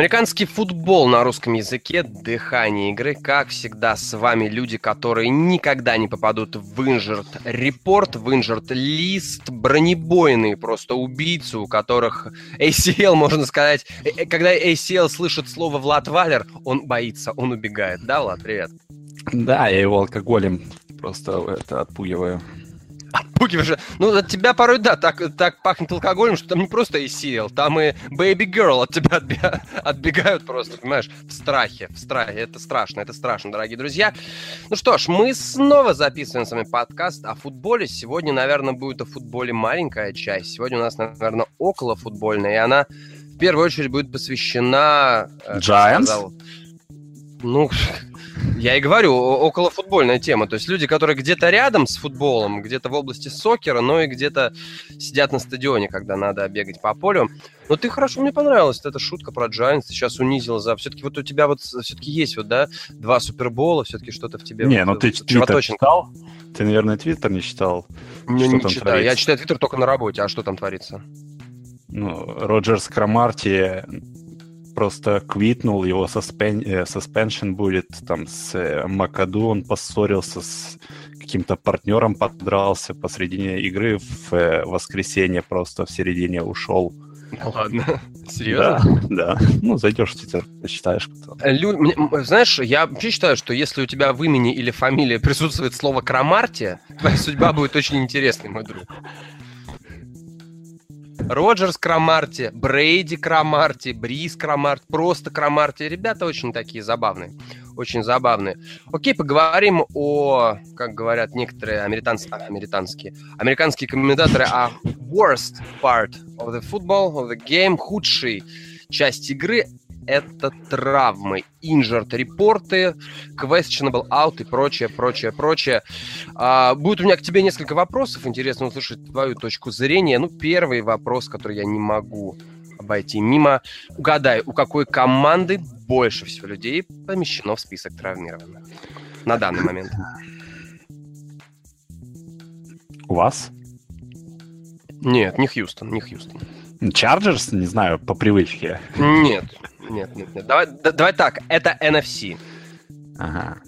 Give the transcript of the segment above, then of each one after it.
Американский футбол на русском языке, дыхание игры. Как всегда, с вами люди, которые никогда не попадут в инжерт репорт, в инжерт лист, бронебойные просто убийцы, у которых ACL, можно сказать, э, э, когда ACL слышит слово Влад Валер, он боится, он убегает. Да, Влад, привет? Да, я его алкоголем просто это отпугиваю. Отпугиваешь. Ну, от тебя порой, да, так, так пахнет алкоголем, что там не просто ACL, там и Baby Girl от тебя отбега, отбегают просто, понимаешь, в страхе, в страхе. Это страшно, это страшно, дорогие друзья. Ну что ж, мы снова записываем с вами подкаст о футболе. Сегодня, наверное, будет о футболе маленькая часть. Сегодня у нас, наверное, около футбольная, и она в первую очередь будет посвящена... Э, Giants? Сказал, ну, я и говорю, около футбольная тема. То есть люди, которые где-то рядом с футболом, где-то в области сокера, но и где-то сидят на стадионе, когда надо бегать по полю. Но ты хорошо, мне понравилась эта шутка про Giants. Ты сейчас унизил за... Все-таки вот у тебя вот все-таки есть вот, да, два супербола, все-таки что-то в тебе... Не, вот, ну ты вот, твиттер читал? Ты, наверное, твиттер не читал? Не, не читаю. Творится? Я читаю твиттер только на работе. А что там творится? Ну, Роджерс Крамарти просто квитнул, его суспен... suspension будет, там с э, Макаду он поссорился с каким-то партнером, подрался посредине игры в э, воскресенье, просто в середине ушел. Ладно, серьезно? Да, да. Ну, зайдешь в Твиттер, почитаешь. Кто. Э, Лю... Знаешь, я вообще считаю, что если у тебя в имени или фамилии присутствует слово Крамарти, твоя судьба будет очень интересной, мой друг. Роджерс Крамарти, Брейди Крамарти, Брис Крамарти, просто Крамарти. Ребята очень такие забавные. Очень забавные. Окей, поговорим о, как говорят некоторые американцы, а, американские, американские комментаторы, о worst part of the football, of the game, худшей часть игры это травмы, injured репорты, questionable out и прочее, прочее, прочее. А, будет у меня к тебе несколько вопросов, интересно услышать твою точку зрения. Ну, первый вопрос, который я не могу обойти мимо. Угадай, у какой команды больше всего людей помещено в список травмированных на данный момент? У вас? Нет, не Хьюстон, не Хьюстон. Чарджерс, не знаю, по привычке. Нет, нет, нет, нет. Давай, да, давай так, это NFC. Ага.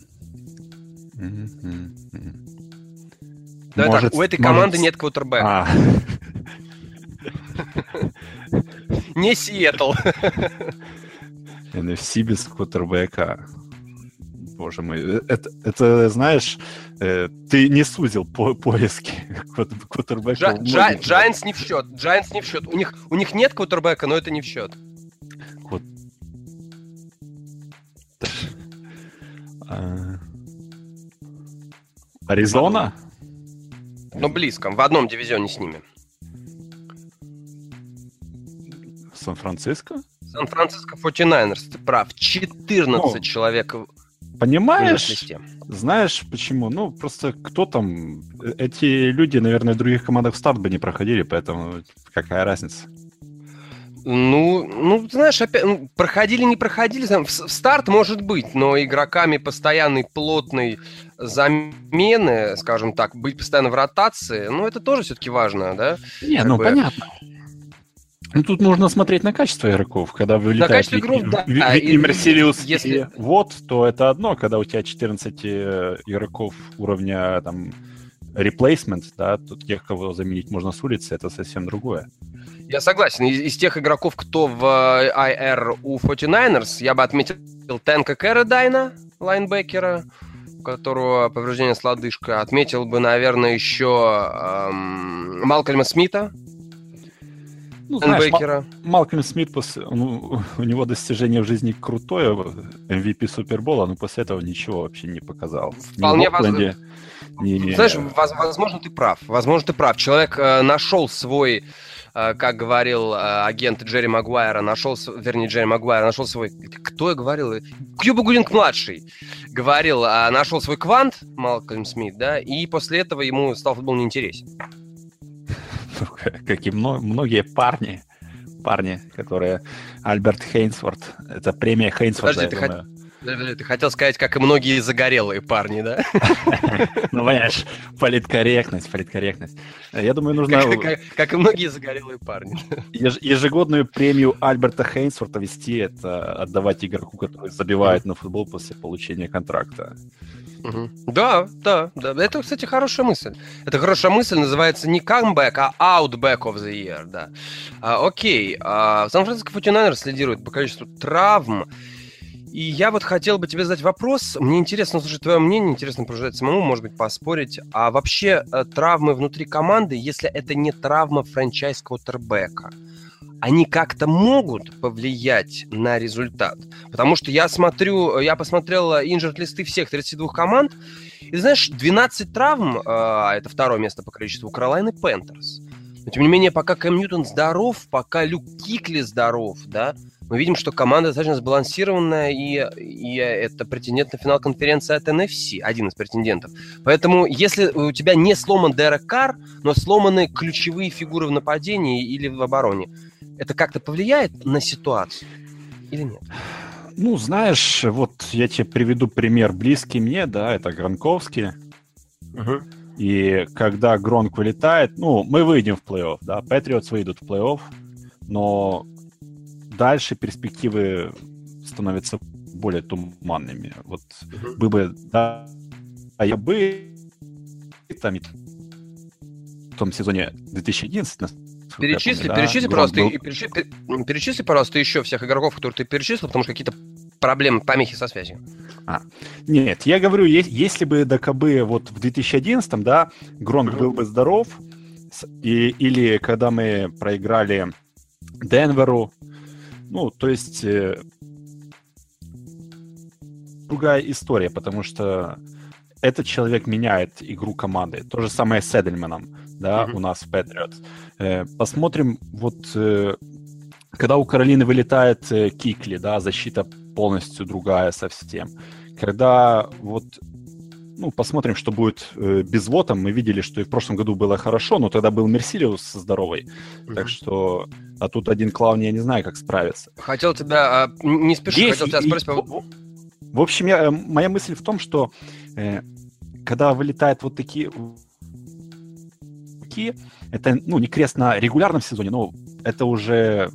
Давай может, так, у этой команды может... нет квотербека. А. Не Сиэтл. NFC без квотербека. Боже мой, э, это, это знаешь, э, ты не сузил по поиски квотербека. Giants не в счет. Giants не в счет. У них, у них нет квотербека, но это не в счет. А, Аризона? Ну, близко. В одном дивизионе с ними. Сан-Франциско? Сан-Франциско 49ers, ты прав. 14 ну, человек Понимаешь, знаешь почему? Ну, просто кто там... Эти люди, наверное, в других командах в старт бы не проходили, поэтому какая разница? Ну, ну, знаешь, опять, ну, проходили, не проходили, там, в, в старт может быть, но игроками постоянной, плотной замены, скажем так, быть постоянно в ротации, ну, это тоже все-таки важно, да? Не, как ну, бы... понятно. Ну, тут нужно смотреть на качество игроков. Когда вылетает на качество игроков, да. А, и, Мерсилиус если... вот, то это одно. Когда у тебя 14 э, игроков уровня там replacement, да, тут тех, кого заменить можно с улицы, это совсем другое. Я согласен. Из, из тех игроков, кто в IR у 49ers, я бы отметил Тенка Кэродайна, лайнбекера, у которого повреждение с лодыжкой. Отметил бы, наверное, еще эм, Малкольма Смита, ну, знаешь, Мал- Малкольм Смит, ну, у него достижение в жизни крутое, MVP Супербола, но после этого ничего вообще не показал. Вполне возможно. Не, Знаешь, возможно, ты прав. Возможно, ты прав. Человек э, нашел свой Э, как говорил э, агент Джерри Магуайра, нашел, вернее, Джерри Магуайр нашел свой... Кто я говорил? Кьюба Гудинг-младший говорил, э, нашел свой квант, Малкольм Смит, да, и после этого ему стал футбол неинтересен. Как и многие парни, парни, которые... Альберт Хейнсворт, это премия Хейнсворта, Подожди, ты, Ты хотел сказать, как и многие загорелые парни, да? Ну, понимаешь, политкорректность, политкорректность. Я думаю, нужно... Как и многие загорелые парни. Ежегодную премию Альберта Хейнсворта вести, это отдавать игроку, который забивает на футбол после получения контракта. Да, да, да. Это, кстати, хорошая мысль. Это хорошая мысль, называется не comeback, а outback of the year, да. А, окей. А, Сан-Франциско 49 лидирует по количеству травм. И я вот хотел бы тебе задать вопрос. Мне интересно услышать твое мнение, интересно прожить самому, может быть, поспорить. А вообще э, травмы внутри команды, если это не травма франчайз квотербека, они как-то могут повлиять на результат? Потому что я смотрю, я посмотрел инжерт-листы всех 32 команд, и знаешь, 12 травм, э, а это второе место по количеству, Каролайны Пентерс. Но, тем не менее, пока Кэм Ньютон здоров, пока Люк Кикли здоров, да, мы видим, что команда достаточно сбалансированная, и, и это претендент на финал конференции от NFC, один из претендентов. Поэтому, если у тебя не сломан Дерек Карр, но сломаны ключевые фигуры в нападении или в обороне, это как-то повлияет на ситуацию или нет? Ну, знаешь, вот я тебе приведу пример близкий мне, да, это Гранковский. Угу. И когда Гронк вылетает, ну, мы выйдем в плей-офф, да, Патриотс выйдут в плей-офф, но дальше перспективы становятся более туманными. Вот uh-huh. бы бы, да, а я бы там в том сезоне 2011 Перечисли, помню, перечисли, да, пожалуйста, был... перечисли, перечисли, пожалуйста, еще всех игроков, которые ты перечислил, потому что какие-то проблемы, помехи со связью. А, нет, я говорю, если бы ДКБ вот в 2011, да, Гронк uh-huh. был бы здоров, и, или когда мы проиграли Денверу, ну, то есть э, другая история, потому что этот человек меняет игру команды. То же самое с Эдельманом, да, mm-hmm. у нас в Patriots. Э, посмотрим, вот э, когда у Каролины вылетает э, Кикли, да, защита полностью другая совсем. Когда вот ну, посмотрим, что будет э, без Вота. Мы видели, что и в прошлом году было хорошо, но тогда был Мерсилиус здоровый. Mm-hmm. Так что... А тут один клаун, я не знаю, как справиться. Хотел тебя... А, не спеши, Здесь, хотел тебя спросить... И, в, в общем, я, моя мысль в том, что э, когда вылетают вот такие... Это, ну, не крест на регулярном сезоне, но это уже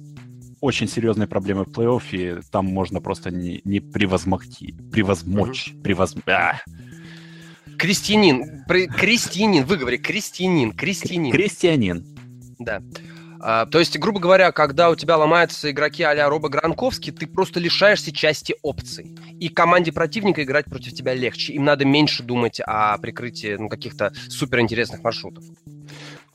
очень серьезные проблемы в плей-оффе, там можно просто не, не превозмогти, превозмочь, mm-hmm. превоз... А! Крестьянин. Крестьянин, выговори. Крестьянин. Крестьянин. Крестьянин. Да. А, то есть, грубо говоря, когда у тебя ломаются игроки а-ля Роба Гранковский, ты просто лишаешься части опций. И команде противника играть против тебя легче. Им надо меньше думать о прикрытии ну, каких-то суперинтересных маршрутов.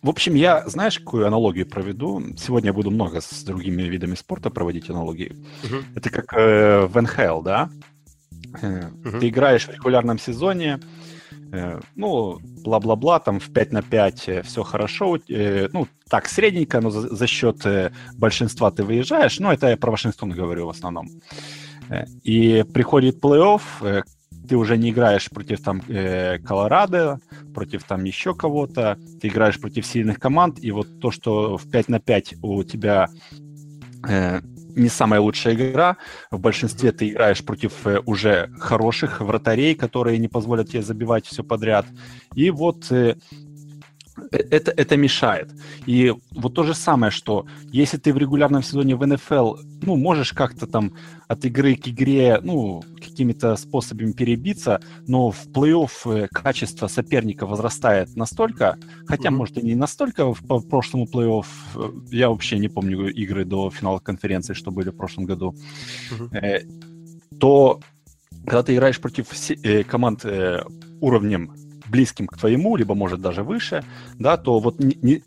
В общем, я, знаешь, какую аналогию проведу? Сегодня я буду много с другими видами спорта проводить аналогии. Uh-huh. Это как э, в НХЛ, да? Uh-huh. Ты играешь в регулярном сезоне, ну, бла-бла-бла, там в 5 на 5 э, все хорошо, э, ну, так, средненько, но за счет большинства ты выезжаешь, ну, это я про Вашингтон говорю в основном. И приходит плей-офф, ты уже не играешь против там Колорадо, против там еще кого-то, ты играешь против сильных команд, и вот то, что в 5 на 5 у тебя не самая лучшая игра. В большинстве ты играешь против э, уже хороших вратарей, которые не позволят тебе забивать все подряд. И вот э, это, это мешает. И вот то же самое, что если ты в регулярном сезоне в НФЛ, ну, можешь как-то там от игры к игре, ну, какими-то способами перебиться, но в плей-офф э, качество соперника возрастает настолько, хотя, mm-hmm. может, и не настолько по прошлому плей-офф, э, я вообще не помню игры до финала конференции, что были в прошлом году, mm-hmm. э, то когда ты играешь против э, команд э, уровнем близким к твоему, либо, может, даже выше, да, то вот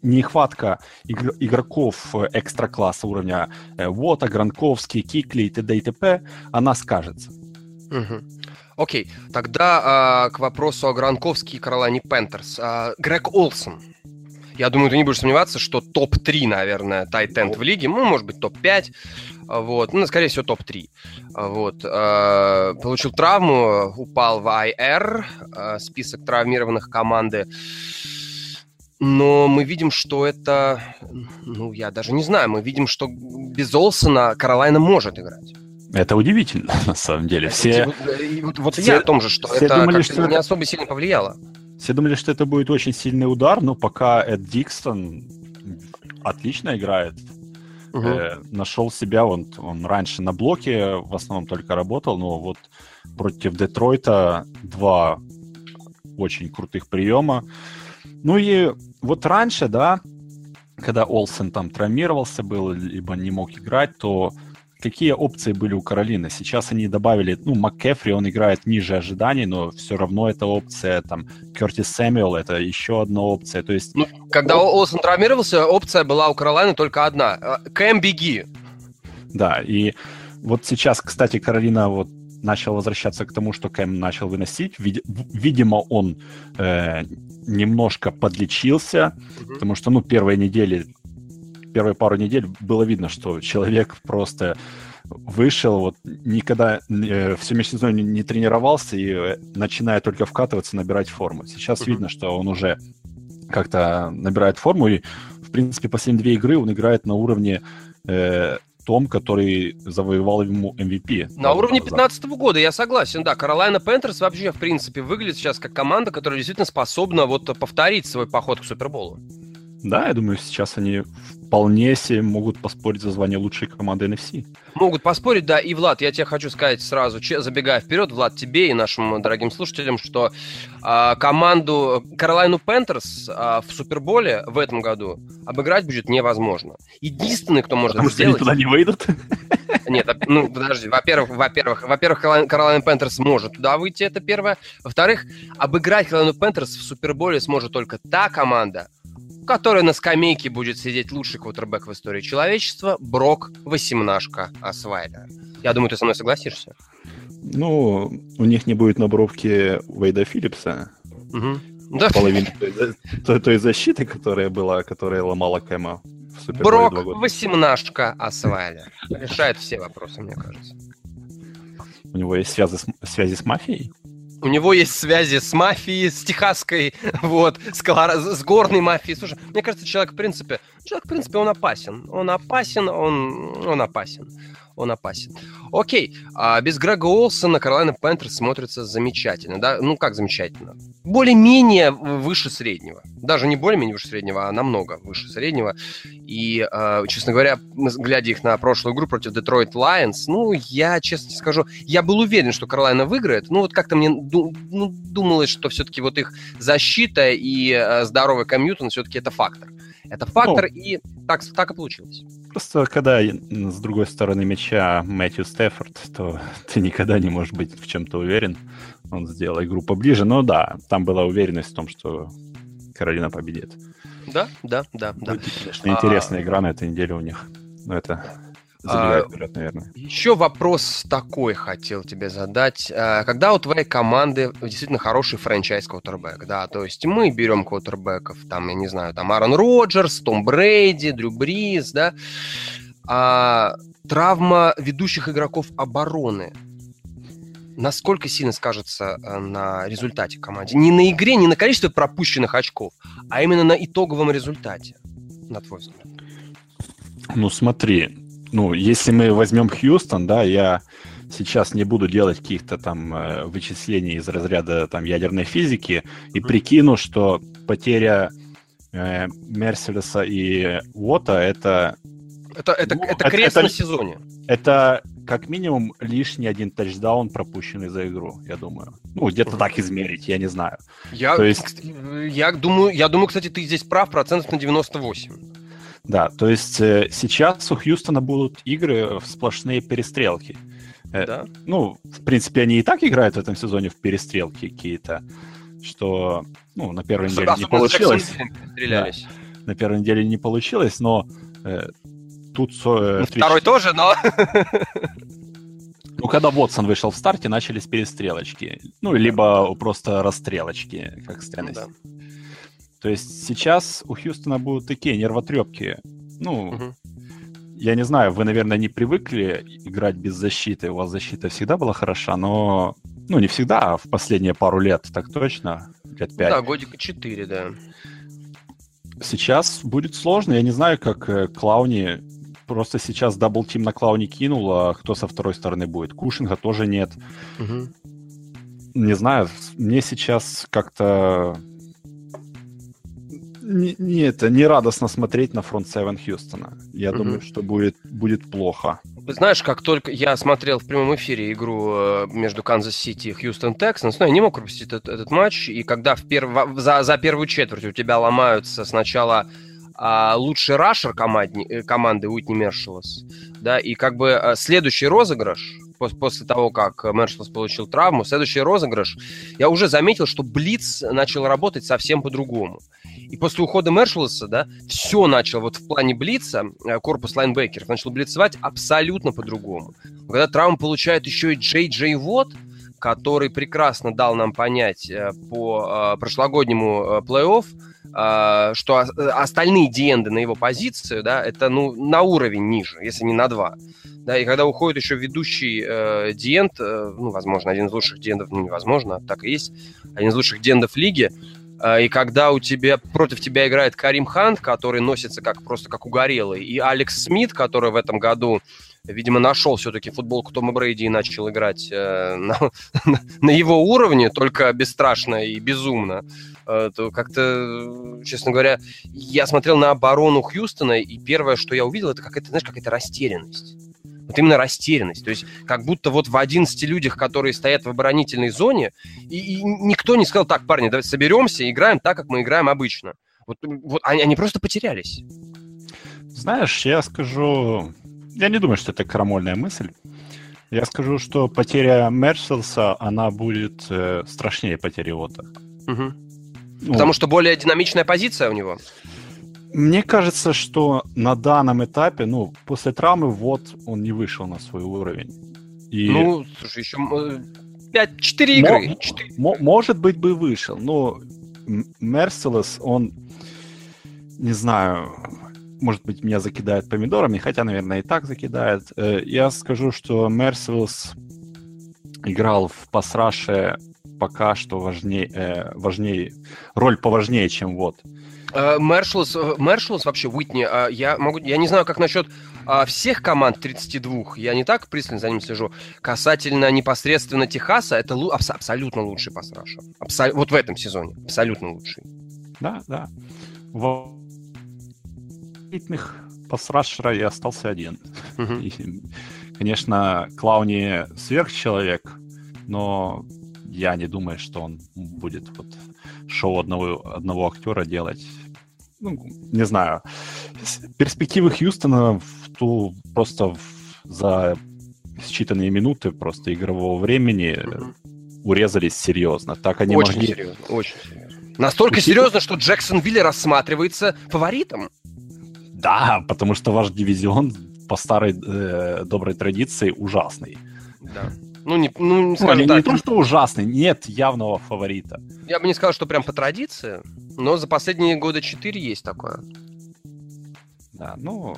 нехватка игроков э, экстра-класса уровня э, Вота, Гранковский, Кикли и т.д. и т.п., она скажется. Угу. Окей, тогда а, к вопросу о Гранковске и Каролине Пентерс. А, Грег Олсон. Я думаю, ты не будешь сомневаться, что топ-3, наверное, тайтенд в лиге, ну, может быть, топ-5, вот, ну, скорее всего, топ-3. Вот, э, получил травму, упал в IR, э, список травмированных команды. Но мы видим, что это, ну, я даже не знаю, мы видим, что без Олсона Каролайна может играть. Это удивительно, на самом деле. Все, вот, вот все, я о том же, что это думали, что не особо сильно повлияло. Все думали, что это будет очень сильный удар, но пока Эд Дикстон отлично играет, угу. э, нашел себя, он, он раньше на блоке в основном только работал, но вот против Детройта два очень крутых приема. Ну и вот раньше, да, когда Олсен там травмировался был, либо не мог играть, то какие опции были у Каролины? Сейчас они добавили, ну, МакКефри, он играет ниже ожиданий, но все равно это опция, там, Кертис Сэмюэл, это еще одна опция, то есть... Ну, когда Олсен травмировался, опция была у Каролины только одна. Э, Кэм, беги! Да, и вот сейчас, кстати, Каролина вот начал возвращаться к тому, что Кэм начал выносить. Видимо, он э, немножко подлечился, mm-hmm. потому что, ну, первые недели, первые пару недель было видно, что человек просто вышел, вот никогда э, всю межсезонье не, не тренировался и э, начиная только вкатываться, набирать форму. Сейчас mm-hmm. видно, что он уже как-то набирает форму, и, в принципе, последние две игры он играет на уровне э, том, который завоевал ему MVP. На уровне 2015 года, я согласен, да. Каролайна Пентерс вообще, в принципе, выглядит сейчас как команда, которая действительно способна вот повторить свой поход к Суперболу. Да, я думаю, сейчас они вполне себе могут поспорить за звание лучшей команды NFC. Могут поспорить, да. И, Влад, я тебе хочу сказать сразу, забегая вперед, Влад, тебе и нашим дорогим слушателям, что а, команду Каролайну Panthers а, в Суперболе в этом году обыграть будет невозможно. Единственный, кто может Потому сделать... Потому что они туда не выйдут? Нет, ну, подожди. Во-первых, во-первых, во-первых, Carolina Panthers может туда выйти, это первое. Во-вторых, обыграть Каролайну Panthers в Суперболе сможет только та команда, которой на скамейке будет сидеть лучший квотербек в истории человечества, Брок Восемнашка Освайлер. Я думаю, ты со мной согласишься. Ну, у них не будет на бровке Вейда Филлипса. Угу. Да. Половины той, той, той защиты, которая была, которая ломала Кэма в Брок Восемнашка Освайлер. Решает все вопросы, мне кажется. У него есть связи с, связи с мафией? У него есть связи с мафией, с техасской, вот, с, колора... с горной мафией. Слушай, мне кажется, человек, в принципе, человек, в принципе, он опасен. Он опасен, он, он опасен он опасен. Окей, а без Грега Олсона Каролайна Пентерс смотрится замечательно, да? Ну, как замечательно? Более-менее выше среднего. Даже не более-менее выше среднего, а намного выше среднего. И, э, честно говоря, глядя их на прошлую игру против Detroit Lions, ну, я, честно скажу, я был уверен, что Каролайна выиграет. Ну, вот как-то мне ну, думалось, что все-таки вот их защита и э, здоровый комьютон все-таки это фактор. Это фактор, ну, и так, так и получилось. Просто когда с другой стороны мяча Мэтью Стефорд, то ты никогда не можешь быть в чем-то уверен. Он сделал игру поближе. Но да, там была уверенность в том, что Каролина победит. Да, да, да, да. Будет, конечно, интересная а... игра на этой неделе у них. Но это забегает вперед, наверное. Еще вопрос такой хотел тебе задать. А, когда у твоей команды действительно хороший франчайз квотербек, да, то есть мы берем квотербеков, там, я не знаю, там Аарон Роджерс, Том Брейди, Дрю Бриз, да, а травма ведущих игроков обороны насколько сильно скажется э, на результате команде? Не на игре, не на количестве пропущенных очков, а именно на итоговом результате, на твой взгляд? Ну, смотри, ну, если мы возьмем Хьюстон, да, я сейчас не буду делать каких-то там э, вычислений из разряда там ядерной физики и прикину, что потеря э, Мерседеса и Уота это это, это, ну, это крест это, на сезоне. Это как минимум лишний один тачдаун, пропущенный за игру, я думаю. Ну, где-то так измерить, я не знаю. Я, То есть... я, думаю, я думаю, кстати, ты здесь прав процентов на 98. Да, то есть э, сейчас у Хьюстона будут игры в сплошные перестрелки. Э, да. Ну, в принципе, они и так играют в этом сезоне в перестрелки какие-то, что, ну, на первой неделе не получилось. Да, на первой неделе не получилось, но э, тут... Э, ну, второй тоже, но... Ну, когда Вотсон вышел в старте, начались перестрелочки. Ну, либо просто расстрелочки, как странность. Ну, да. То есть сейчас у Хьюстона будут такие нервотрепки. Ну, угу. я не знаю, вы, наверное, не привыкли играть без защиты. У вас защита всегда была хороша, но... Ну, не всегда, а в последние пару лет, так точно, лет пять. Да, годика четыре, да. Сейчас будет сложно. Я не знаю, как э, Клауни просто сейчас double team на Клауни кинул, а кто со второй стороны будет? Кушинга тоже нет. Угу. Не знаю, мне сейчас как-то не, не, это, не радостно смотреть на фронт 7 Хьюстона. Я угу. думаю, что будет, будет плохо. Знаешь, как только я смотрел в прямом эфире игру э, между Канзас-Сити и Хьюстон Texans, ну, я не мог пропустить этот, этот матч, и когда в перв... за, за первую четверть у тебя ломаются сначала а, лучший рашер команды, э, команды Уитни Мерсилус, да, и как бы а, следующий розыгрыш, после того, как Мерсилус получил травму, следующий розыгрыш, я уже заметил, что блиц начал работать совсем по-другому. И после ухода Мерсилуса, да, все начало вот в плане блица, э, корпус лайнбекеров начал блицевать абсолютно по-другому. Когда травму получает еще и Джей Джей Вот, который прекрасно дал нам понять э, по э, прошлогоднему плей-офф, что остальные диенды на его позицию, да, это ну на уровень ниже, если не на два. Да, и когда уходит еще ведущий э, диент, э, ну, возможно, один из лучших диендов, ну, невозможно, так и есть, один из лучших диендов лиги, и когда у тебя против тебя играет Карим Хант, который носится как просто как угорелый, и Алекс Смит, который в этом году, видимо, нашел все-таки футболку Тома Брейди и начал играть э, на, на его уровне, только бесстрашно и безумно, э, то как-то, честно говоря, я смотрел на оборону Хьюстона, и первое, что я увидел, это какая-то, знаешь, какая-то растерянность вот именно растерянность. То есть как будто вот в 11 людях, которые стоят в оборонительной зоне, и, и никто не сказал, так, парни, давайте соберемся и играем так, как мы играем обычно. Вот, вот они, они просто потерялись. Знаешь, я скажу... Я не думаю, что это крамольная мысль. Я скажу, что потеря Мерселса, она будет э, страшнее потери Ота. Угу. Ну, Потому что более динамичная позиция у него. Мне кажется, что на данном этапе, ну, после травмы, вот он не вышел на свой уровень. И... Ну, слушай, еще 5, 4 игры. 4. Может быть, бы вышел, но Мерселес, он, не знаю, может быть, меня закидает помидорами, хотя, наверное, и так закидает. Э, я скажу, что Мерселес играл в пасраше пока что важнее, э, важнее, роль поважнее, чем вот. Мершлс, э, Мершлс вообще, Уитни, а, я, могу, я не знаю, как насчет а, всех команд 32, я не так пристально за ним слежу. Касательно непосредственно Техаса, это абс- абсолютно лучший пас Абсол- вот в этом сезоне, абсолютно лучший. Да, да. В элитных пасрашера я остался один. Uh-huh. И, конечно, Клауни сверхчеловек, но я не думаю, что он будет вот шоу одного, одного актера делать ну, не знаю, перспективы Хьюстона в ту просто в, за считанные минуты просто игрового времени mm-hmm. урезались серьезно. Так они очень могли... серьезно, очень серьезно. Настолько Пусть... серьезно, что Джексон Вилли рассматривается фаворитом. Да, потому что ваш дивизион по старой э, доброй традиции ужасный. Да. Ну, не, ну, не, ну, не, так. не то, что ужасный, нет явного фаворита. Я бы не сказал, что прям по традиции, но за последние года 4 есть такое. Да, ну,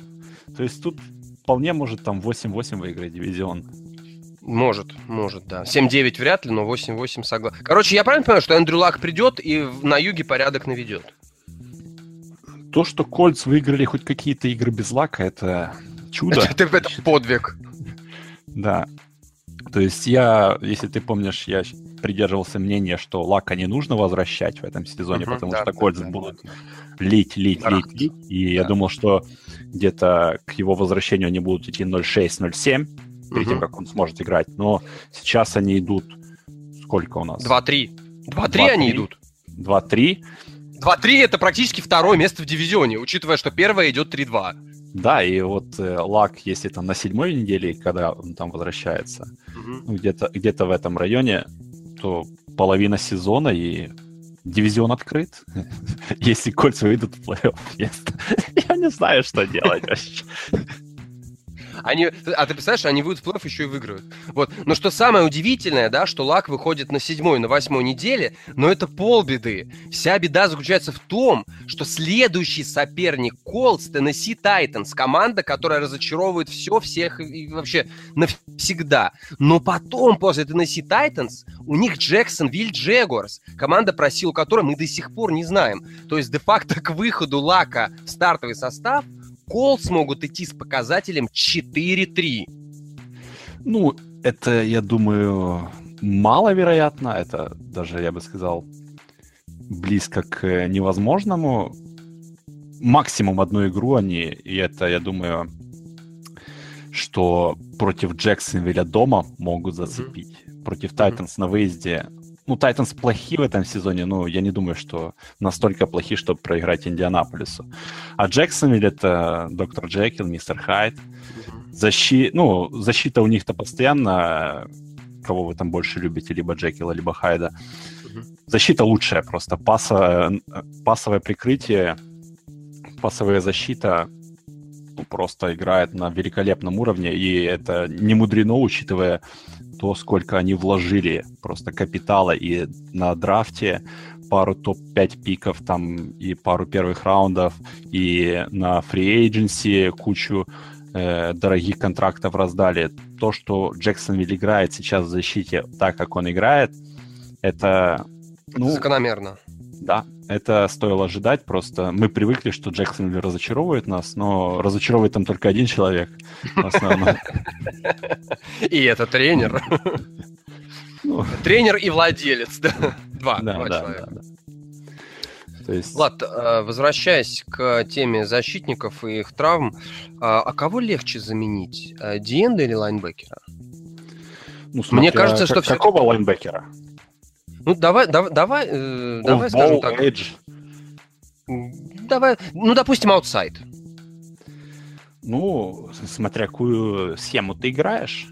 то есть тут вполне может там 8-8 выиграть дивизион. Может, может, да. 7-9 вряд ли, но 8-8 согласен. Короче, я правильно понимаю, что Эндрю Лак придет и на юге порядок наведет? То, что Кольц выиграли хоть какие-то игры без Лака, это чудо. Это, это подвиг. Да. То есть я, если ты помнишь, я придерживался мнения, что Лака не нужно возвращать в этом сезоне, uh-huh, потому да, что Кольц да, будут да. лить, лить, да. лить, лить. И да. я думал, что где-то к его возвращению они будут идти 0.6, 0.7, перед тем, как он сможет играть. Но сейчас они идут... Сколько у нас? 2-3. 2-3 они идут. 2-3. 2-3 это практически второе место в дивизионе, учитывая, что первое идет 3-2. Да, и вот э, лак, если там на седьмой неделе, когда он там возвращается, угу. ну, где-то где в этом районе, то половина сезона и дивизион открыт. Если кольца выйдут в плей-офф, я не знаю, что делать вообще. Они, а ты представляешь, они выйдут в плей еще и выиграют. Вот. Но что самое удивительное, да, что Лак выходит на седьмой, на восьмой неделе, но это полбеды. Вся беда заключается в том, что следующий соперник Колдс Теннесси Тайтанс, команда, которая разочаровывает все, всех и вообще навсегда. Но потом, после Теннесси Тайтанс, у них Джексон Виль Джегорс, команда, про силу которой мы до сих пор не знаем. То есть, де-факто, к выходу Лака в стартовый состав – Колс могут идти с показателем 4-3. Ну, это, я думаю, маловероятно. Это даже, я бы сказал, близко к невозможному. Максимум одну игру они, и это, я думаю, что против Джексонвилля дома могут зацепить. Mm-hmm. Против Тайтанс mm-hmm. на выезде. Ну, Тайтанс плохи в этом сезоне, но я не думаю, что настолько плохи, чтобы проиграть Индианаполису. А Джексонвилл это доктор Джекил, мистер Хайд. Защи... Ну, защита у них-то постоянно, кого вы там больше любите, либо Джекила, либо Хайда. Защита лучшая просто. Пасовое, пасовое прикрытие, пасовая защита ну, просто играет на великолепном уровне, и это не мудрено, учитывая то, сколько они вложили просто капитала и на драфте пару топ-5 пиков там и пару первых раундов, и на agency кучу э, дорогих контрактов раздали. То, что Джексонвилл играет сейчас в защите так, как он играет, это... Ну, Закономерно. Да, это стоило ожидать, просто мы привыкли, что Джексон разочаровывает нас, но разочаровывает там только один человек И это тренер. Ну. Тренер и владелец, да? Два, два человека. То есть... Влад, э, возвращаясь к теме защитников и их травм, а, а кого легче заменить, э, Диенда или лайнбекера? Ну, смотря, Мне кажется, что все... Какого лайнбекера? Ну, давай, давай, давай, э, давай скажем так. Edge. Давай, ну, допустим, аутсайд. Ну, смотря какую схему ты играешь.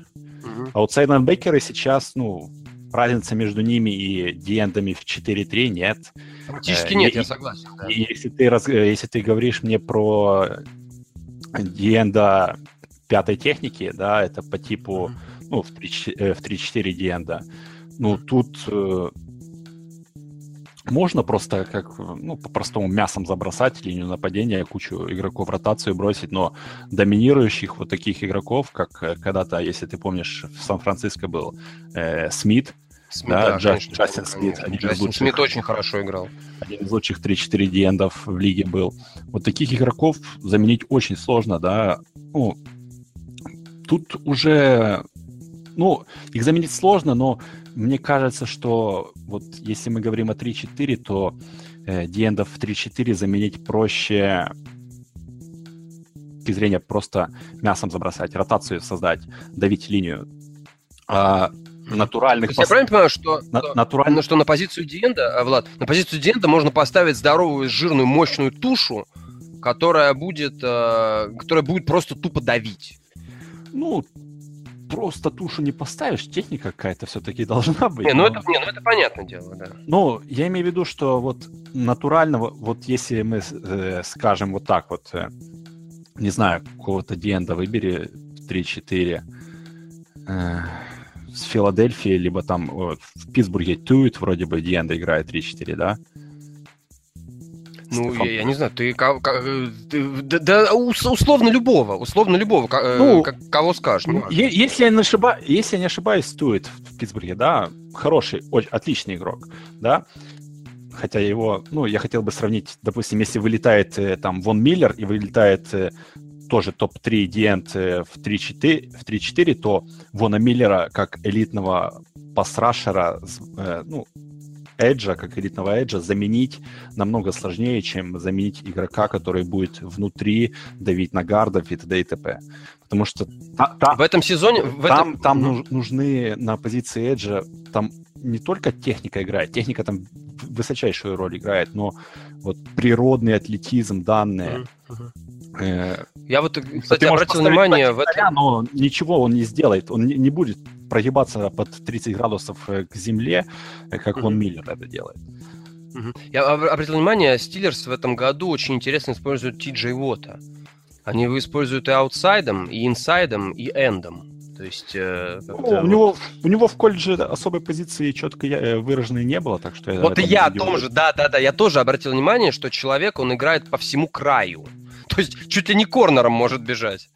Outside лайнбекеры сейчас, ну, разница между ними и ди-эндами в 4-3 нет. Практически э, нет, я согласен. Да. Если, ты, раз, если ты говоришь мне про диенда пятой техники, да, это по типу, ну, в 3-4 диенда, ну, тут э, можно просто как, ну, по-простому мясом забросать линию нападения, кучу игроков в ротацию бросить, но доминирующих вот таких игроков, как э, когда-то, если ты помнишь, в Сан-Франциско был э, Смит, Смит, да, да Джастин, Джастин Смит. Один Джастин из лучших, Смит очень хорошо играл. Один из лучших 3-4 диендов в лиге был. Вот таких игроков заменить очень сложно, да. Ну, тут уже ну, их заменить сложно, но мне кажется, что вот если мы говорим о 3-4, то э, диендов в 3-4 заменить проще точки зрения просто мясом забросать, ротацию создать, давить линию. А натуральных... Есть я правильно понимаю, что, на, что, натуральных... что на позицию Диенда, Влад, на позицию Диенда можно поставить здоровую, жирную, мощную тушу, которая будет, э, которая будет просто тупо давить. Ну, просто тушу не поставишь, техника какая-то все-таки должна быть. Не, ну, это, не, ну это понятное дело, да. Ну, я имею в виду, что вот натурального, вот если мы э, скажем вот так вот, э, не знаю, какого-то Диэнда выбери 3-4, э, с Филадельфии, либо там вот, в Питтсбурге Туит вроде бы Диэнда играет 3-4, да? Ну, я, я не знаю, ты, ты да, да условно любого, условно любого, э, ну, кого скажешь. Ну, если, я не ошиба, если я не ошибаюсь, стоит в Питтсбурге, да, хороший, очень, отличный игрок, да, хотя его, ну, я хотел бы сравнить, допустим, если вылетает э, там Вон Миллер и вылетает э, тоже топ-3 диент в 3-4, в 3-4, то Вона Миллера как элитного пасрашера, ну, Эджа, как элитного Эджа, заменить намного сложнее, чем заменить игрока, который будет внутри давить на гардов и т.д. и т.п. Потому что та, та, в этом сезоне... В там этом... там нужны на позиции Эджа, там не только техника играет, техника там высочайшую роль играет, но вот природный атлетизм, данные... Mm-hmm. Э, Я вот, кстати, обратил внимание в этом... Но ничего он не сделает, он не, не будет прогибаться под 30 градусов э, к земле, э, как Вон Миллер это делает. Я обратил внимание, Steelers в этом году очень интересно используют Ти Вота. Они его используют и outside ом, и inside ом, и end ом. То есть... Э, ну, у, него, у него в колледже особой позиции четко э, выраженной не было, так что... Вот и я тоже, да-да-да, я тоже обратил внимание, что человек, он играет по всему краю. То есть чуть ли не корнером может бежать.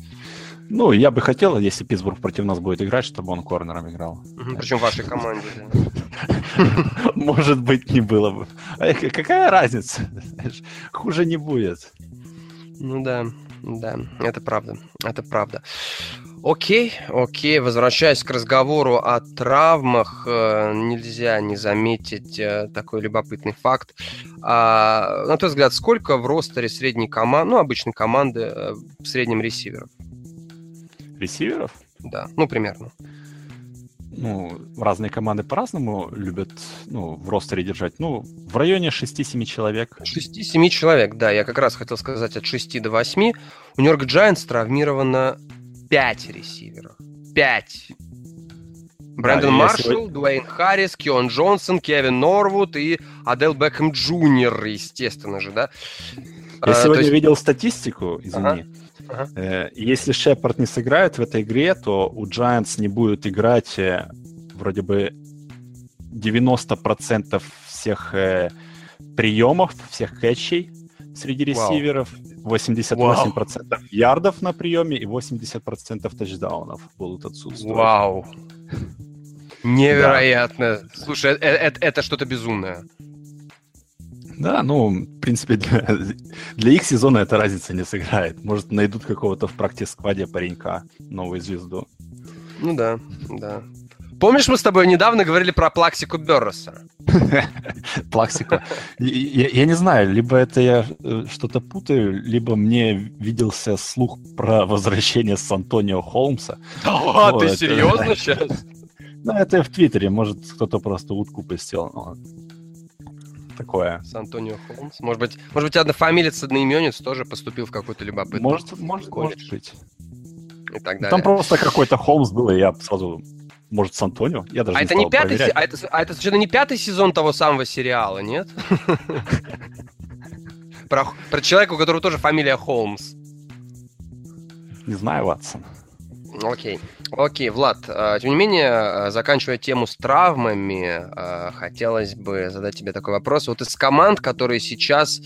Ну, я бы хотел, если Питтсбург против нас будет играть, чтобы он корнером играл. Причем в вашей команде. Может быть, не было бы. А какая разница? Хуже не будет. Ну да. да, это правда, это правда. Окей, окей, возвращаясь к разговору о травмах, э, нельзя не заметить э, такой любопытный факт. А, на твой взгляд, сколько в ростере средней команды, ну, обычной команды, э, в среднем ресиверов? Ресиверов? Да, ну, примерно. Ну, разные команды по-разному любят ну, в ростере держать. Ну, в районе 6-7 человек. 6-7 человек, да. Я как раз хотел сказать от 6 до 8. У Нью-Йорк Giants травмировано пять ресиверов. Пять. Брэндон да, Маршалл, сегодня... Дуэйн Харрис, Кион Джонсон, Кевин Норвуд и Адел Бекхэм Джуниор, естественно же, да? Я а, сегодня есть... видел статистику, извини. Ага. Ага. Если Шепард не сыграет в этой игре, то у Giants не будет играть э, вроде бы 90% всех э, приемов, всех кэтчей среди ресиверов. Вау 88% Вау. ярдов на приеме и 80% тачдаунов будут отсутствовать. Вау! Невероятно! Да. Слушай, это, это, это что-то безумное. Да, ну, в принципе, для, для их сезона эта разница не сыграет. Может, найдут какого-то в практис-скваде паренька, новую звезду. Ну да, да. Помнишь, мы с тобой недавно говорили про Плаксику Берроса? Плаксику. Я, я не знаю, либо это я э, что-то путаю, либо мне виделся слух про возвращение с Антонио Холмса. Да, ты серьезно сейчас? Ну, это в Твиттере, может, кто-то просто утку пустил. Такое. С Антонио Холмс. Может быть, может быть, однофамилец, одноименец тоже поступил в какой-то любопытный Может, может, может быть. И так далее. Там просто какой-то Холмс был, и я сразу может, с Антонио? Я даже а не это не пятый, а это, а это совершенно не пятый сезон того самого сериала, нет? Про, про человека, у которого тоже фамилия Холмс. Не знаю, Ватсон. Окей. Окей, Влад, а, тем не менее, а, заканчивая тему с травмами, а, хотелось бы задать тебе такой вопрос. Вот из команд, которые сейчас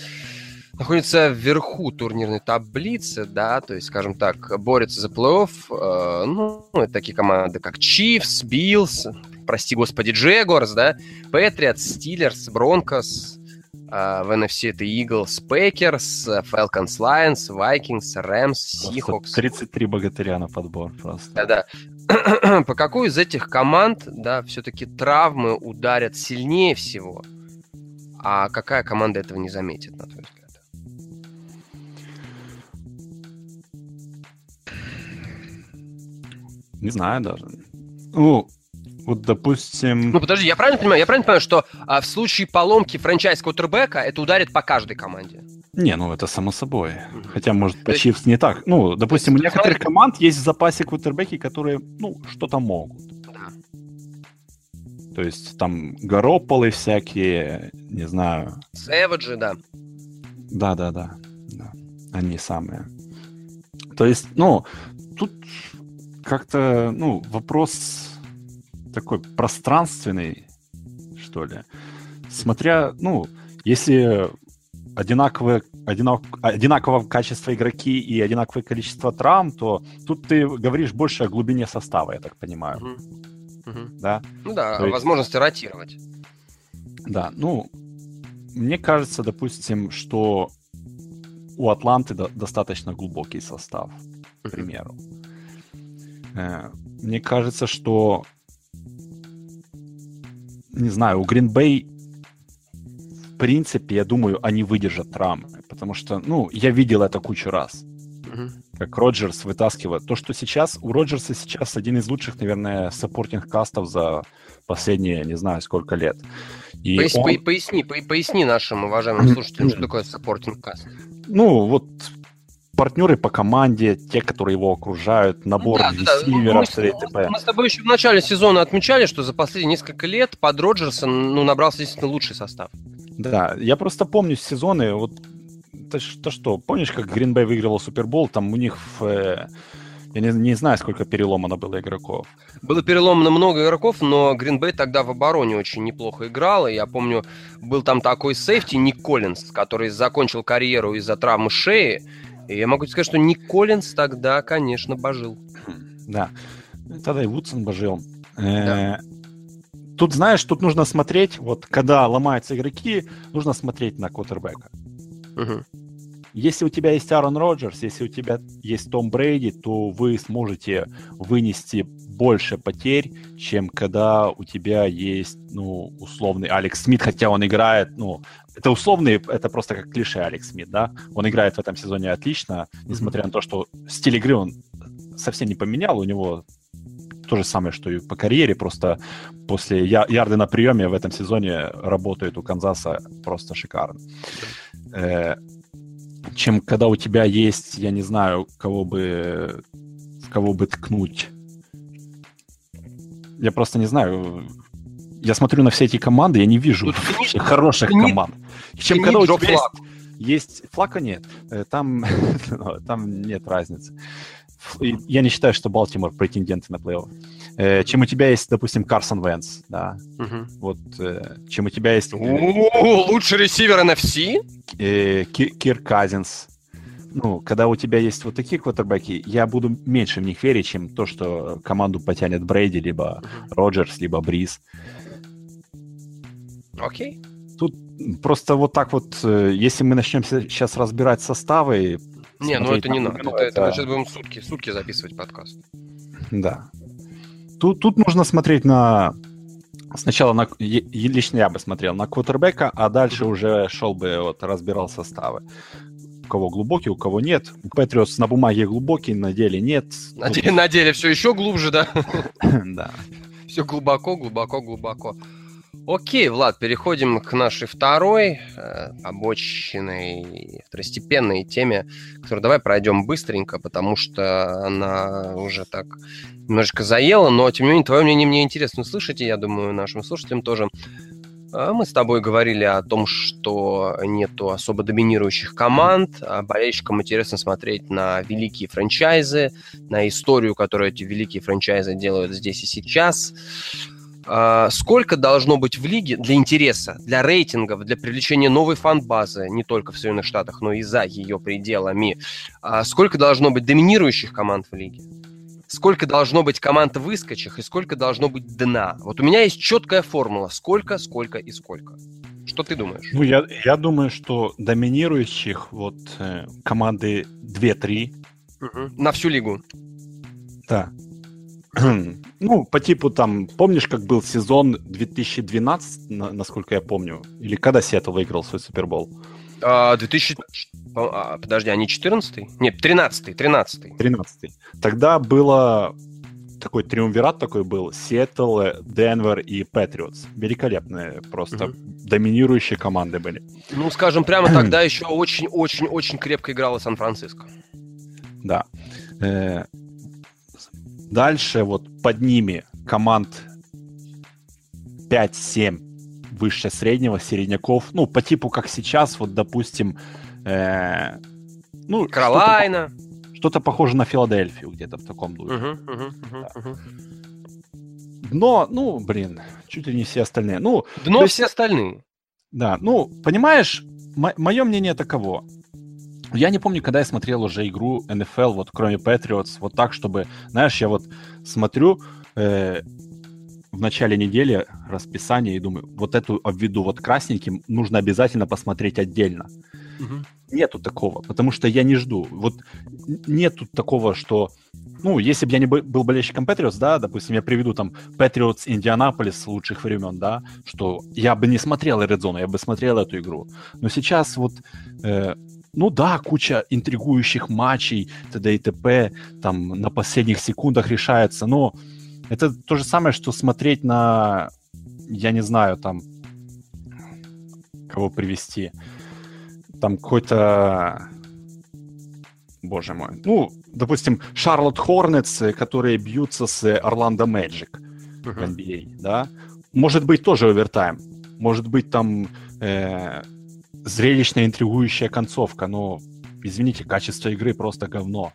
находится вверху турнирной таблицы, да, то есть, скажем так, борется за плей-офф, э, ну, такие команды, как Chiefs, Bills, прости господи, Джегорс, да, Patriots, Steelers, Broncos, э, в NFC это Eagles, Packers, Falcons, Lions, Vikings, Rams, Seahawks. 33 богатыря на подбор просто. Да-да. По какой из этих команд, да, все-таки травмы ударят сильнее всего, а какая команда этого не заметит, на твой взгляд? Не знаю даже. Ну, вот, допустим... Ну, подожди, я правильно понимаю? Я правильно понимаю, что а, в случае поломки франчайз квотербека это ударит по каждой команде? Не, ну это само собой. Mm-hmm. Хотя, может, по Чивс не так. Ну, допустим, у некоторых команд есть в запасе квотербеки, которые, ну, что-то могут. То есть там Горополы всякие, не знаю. Сэвиджи, да. Да-да-да. да. Они самые. То есть, ну, тут как-то, ну, вопрос такой пространственный, что ли. Смотря, ну, если одинаковые, одинак, одинакового качества игроки и одинаковое количество травм, то тут ты говоришь больше о глубине состава, я так понимаю. Угу. Угу. Да? Ну да, то о возможности ротировать. Да, ну, мне кажется, допустим, что у Атланты до- достаточно глубокий состав, к примеру. Э, мне кажется, что не знаю, у Green Bay в принципе, я думаю, они выдержат травмы, потому что, ну, я видел это кучу раз. Mm-hmm. Как Роджерс вытаскивает. То, что сейчас, у Роджерса сейчас один из лучших, наверное, supporting cast ов за последние, не знаю, сколько лет. И Пояс, он... Поясни, поясни нашим уважаемым слушателям, что такое supporting cast. Ну, вот партнеры по команде, те, которые его окружают, набор да, ресиверов, да, мы, мы с тобой еще в начале сезона отмечали, что за последние несколько лет под Роджерса, ну, набрался действительно лучший состав. Да, я просто помню сезоны, вот то, то что, помнишь, как Гринбей выиграл Супербол, там у них в, э, я не, не знаю, сколько переломано было игроков. Было переломано много игроков, но Гринбей тогда в обороне очень неплохо играл. И я помню, был там такой сейфти Ник Коллинс, который закончил карьеру из-за травмы шеи. И я могу сказать, что Ник Коллинз тогда, конечно, божил. Да. Тогда и Вудсон божил. Да. Э, тут, знаешь, тут нужно смотреть, вот когда ломаются игроки, нужно смотреть на квотербека. Угу. Если у тебя есть Аарон Роджерс, если у тебя есть Том Брейди, то вы сможете вынести больше потерь, чем когда у тебя есть, ну, условный Алекс Смит, хотя он играет, ну, это условный, это просто как клише Алекс Смит, да? Он играет в этом сезоне отлично, несмотря mm-hmm. на то, что стиль игры он совсем не поменял, у него то же самое, что и по карьере, просто после я, ярды на приеме в этом сезоне работает у Канзаса просто шикарно. Э, чем когда у тебя есть, я не знаю, кого бы, кого бы ткнуть. Я просто не знаю. Я смотрю на все эти команды, я не вижу Тут хороших не, команд. Чем когда у тебя есть, есть флака нет, э, там, там нет разницы я не считаю, что Балтимор претенденты на плей-офф. Э, чем у тебя есть, допустим, Карсон Венс, да. Угу. Вот, э, чем у тебя есть... О, лучший ресивер NFC? Э, Кир Казинс. Ну, когда у тебя есть вот такие квотербеки, я буду меньше в них верить, чем то, что команду потянет Брейди, либо угу. Роджерс, либо Бриз. Окей. Тут просто вот так вот, э, если мы начнем сейчас разбирать составы, не, ну это не надо. Это, это, это сейчас будем сутки, сутки записывать подкаст. Да. Тут, тут нужно смотреть на... Сначала на... Лично я бы смотрел на квотербека, а дальше уже шел бы, вот, разбирал составы. У кого глубокий, у кого нет. У Патриотс на бумаге глубокий, на деле нет. На, деле, на деле все еще глубже, да? Да. Все глубоко, глубоко, глубоко. Окей, Влад, переходим к нашей второй э, обочиной, второстепенной теме, которую давай пройдем быстренько, потому что она уже так немножечко заела, но, тем не менее, твое мнение мне интересно услышать, и я думаю, нашим слушателям тоже. А мы с тобой говорили о том, что нету особо доминирующих команд, а болельщикам интересно смотреть на великие франчайзы, на историю, которую эти великие франчайзы делают здесь и сейчас. А, сколько должно быть в лиге для интереса, для рейтингов, для привлечения новой фан-базы, не только в Соединенных Штатах, но и за ее пределами, а, сколько должно быть доминирующих команд в лиге? Сколько должно быть команд выскочих и сколько должно быть дна? Вот у меня есть четкая формула. Сколько, сколько и сколько. Что ты думаешь? Ну, я, я думаю, что доминирующих вот э, команды 2-3. Угу. На всю лигу. Да. ну, по типу там, помнишь, как был сезон 2012, насколько я помню? Или когда Сиэтл выиграл свой Супербол? А, 2000... А, подожди, они 14 Нет, 13 13 13 Тогда было такой триумвират такой был. Сиэтл, Денвер и Патриотс. Великолепные просто. Угу. Доминирующие команды были. Ну, скажем прямо, тогда еще очень-очень-очень крепко играла Сан-Франциско. Да. Дальше вот под ними команд 5-7 выше среднего, середняков. Ну, по типу, как сейчас, вот, допустим, э, ну, Каролайна. Что-то, что-то похоже на Филадельфию где-то в таком духе. Uh-huh, uh-huh, uh-huh, Но, ну, блин, чуть ли не все остальные. Ну, Дно есть, все остальные. Да, ну, понимаешь, м- мое мнение таково. Я не помню, когда я смотрел уже игру NFL, вот кроме Patriots, вот так, чтобы, знаешь, я вот смотрю э, в начале недели расписание и думаю, вот эту обведу вот красненьким, нужно обязательно посмотреть отдельно. Угу. Нету такого, потому что я не жду. Вот нету такого, что ну, если бы я не был болельщиком Патриотс, да, допустим, я приведу там Патриотс Индианаполис лучших времен, да, что я бы не смотрел Red Zone, я бы смотрел эту игру. Но сейчас вот э, ну да, куча интригующих матчей, т.д. и т.п. Там на последних секундах решается, но это то же самое, что смотреть на, я не знаю, там, кого привести, там какой-то, боже мой, ну, допустим, Шарлотт Хорнетс, которые бьются с Орландо Мэджик в NBA, да, может быть тоже овертайм, может быть там э, зрелищная, интригующая концовка, но, извините, качество игры просто говно.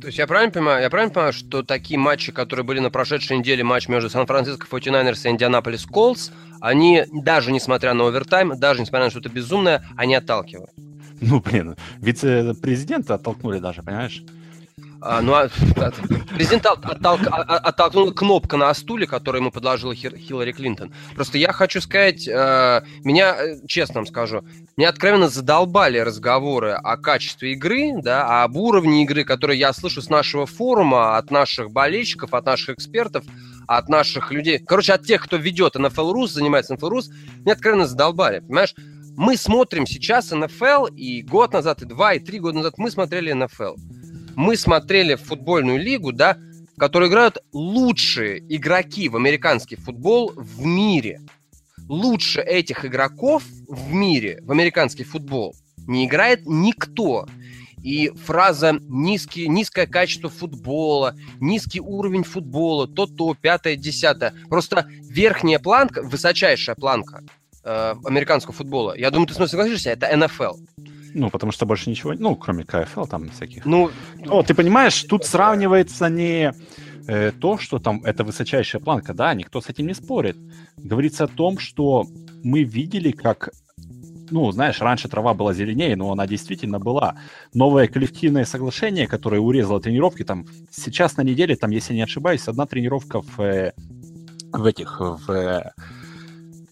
То есть я правильно понимаю, я правильно понимаю, что такие матчи, которые были на прошедшей неделе, матч между Сан-Франциско 49ers и Индианаполис Колс, они, даже несмотря на овертайм, даже несмотря на что-то безумное, они отталкивают? Ну, блин, вице-президента оттолкнули даже, понимаешь? А, ну, а, президент оттолк, оттолкнул кнопку на стуле, которую ему подложила Хиллари Клинтон. Просто я хочу сказать, э, меня, э, честно вам скажу, меня откровенно задолбали разговоры о качестве игры, да, об уровне игры, которые я слышу с нашего форума, от наших болельщиков, от наших экспертов, от наших людей. Короче, от тех, кто ведет NFL Rus, занимается NFL Rus, меня откровенно задолбали, понимаешь? Мы смотрим сейчас NFL, и год назад, и два, и три года назад мы смотрели NFL мы смотрели футбольную лигу, да, в которой играют лучшие игроки в американский футбол в мире. Лучше этих игроков в мире в американский футбол не играет никто. И фраза низкий, низкое качество футбола, низкий уровень футбола, то-то, пятое, десятое. Просто верхняя планка, высочайшая планка э, американского футбола, я думаю, ты с мной согласишься, это НФЛ. Ну, потому что больше ничего, ну, кроме КФЛ там всяких. Ну, О, ты понимаешь, тут сравнивается не э, то, что там это высочайшая планка, да, никто с этим не спорит. Говорится о том, что мы видели, как ну, знаешь, раньше трава была зеленее, но она действительно была. Новое коллективное соглашение, которое урезало тренировки, там сейчас на неделе, там, если не ошибаюсь, одна тренировка в, э, в этих, в, э,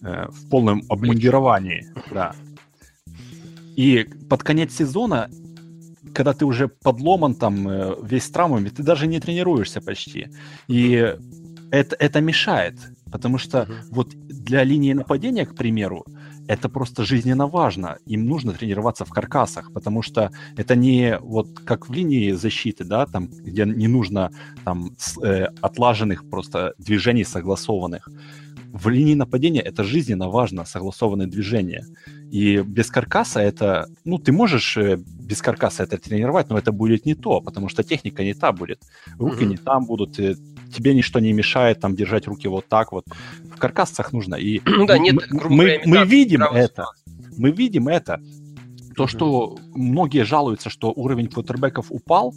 в полном обмундировании, да. И под конец сезона, когда ты уже подломан там э, весь травмами, ты даже не тренируешься почти. И это, это мешает, потому что uh-huh. вот для линии нападения, к примеру, это просто жизненно важно. Им нужно тренироваться в каркасах, потому что это не вот как в линии защиты, да, там, где не нужно там с, э, отлаженных просто движений согласованных в линии нападения это жизненно важно, согласованное движение. И без каркаса это, ну, ты можешь э, без каркаса это тренировать, но это будет не то, потому что техника не та будет. Руки mm-hmm. не там будут, э, тебе ничто не мешает там держать руки вот так вот. В каркасах нужно. И ну, да, нет, мы, мы, мы видим это. Мы видим это. То, что многие жалуются, что уровень квотербеков упал,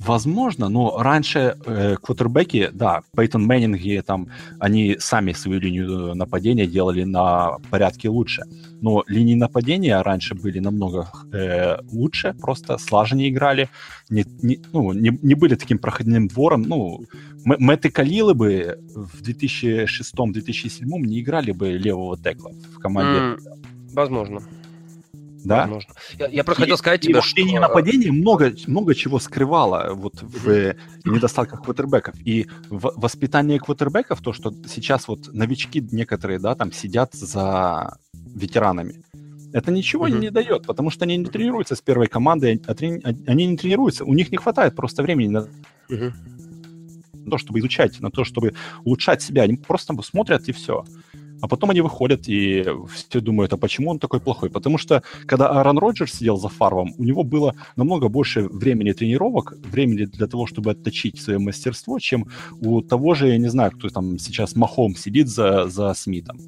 Возможно, но раньше э, квотербеки, да, Пейтон Мэннинги, там, они сами свою линию э, нападения делали на порядке лучше. Но линии нападения раньше были намного э, лучше, просто слаженнее играли, не, не, ну, не, не были таким проходным двором. Ну, Мэтты Калилы бы в 2006-2007 не играли бы левого текла в команде. Mm, возможно да? Возможно. Я, я просто и, хотел сказать тебе, что... И нападение много, много чего скрывало вот в недостатках квотербеков. И в воспитание квотербеков, то, что сейчас вот новички некоторые, да, там сидят за ветеранами, это ничего mm-hmm. не дает, потому что они не тренируются с первой командой, а трени... они не тренируются, у них не хватает просто времени на mm-hmm. то, чтобы изучать, на то, чтобы улучшать себя. Они просто смотрят и все. А потом они выходят, и все думают, а почему он такой плохой? Потому что, когда Аарон Роджерс сидел за фарвом, у него было намного больше времени тренировок, времени для того, чтобы отточить свое мастерство, чем у того же, я не знаю, кто там сейчас Махом сидит за, за Смитом.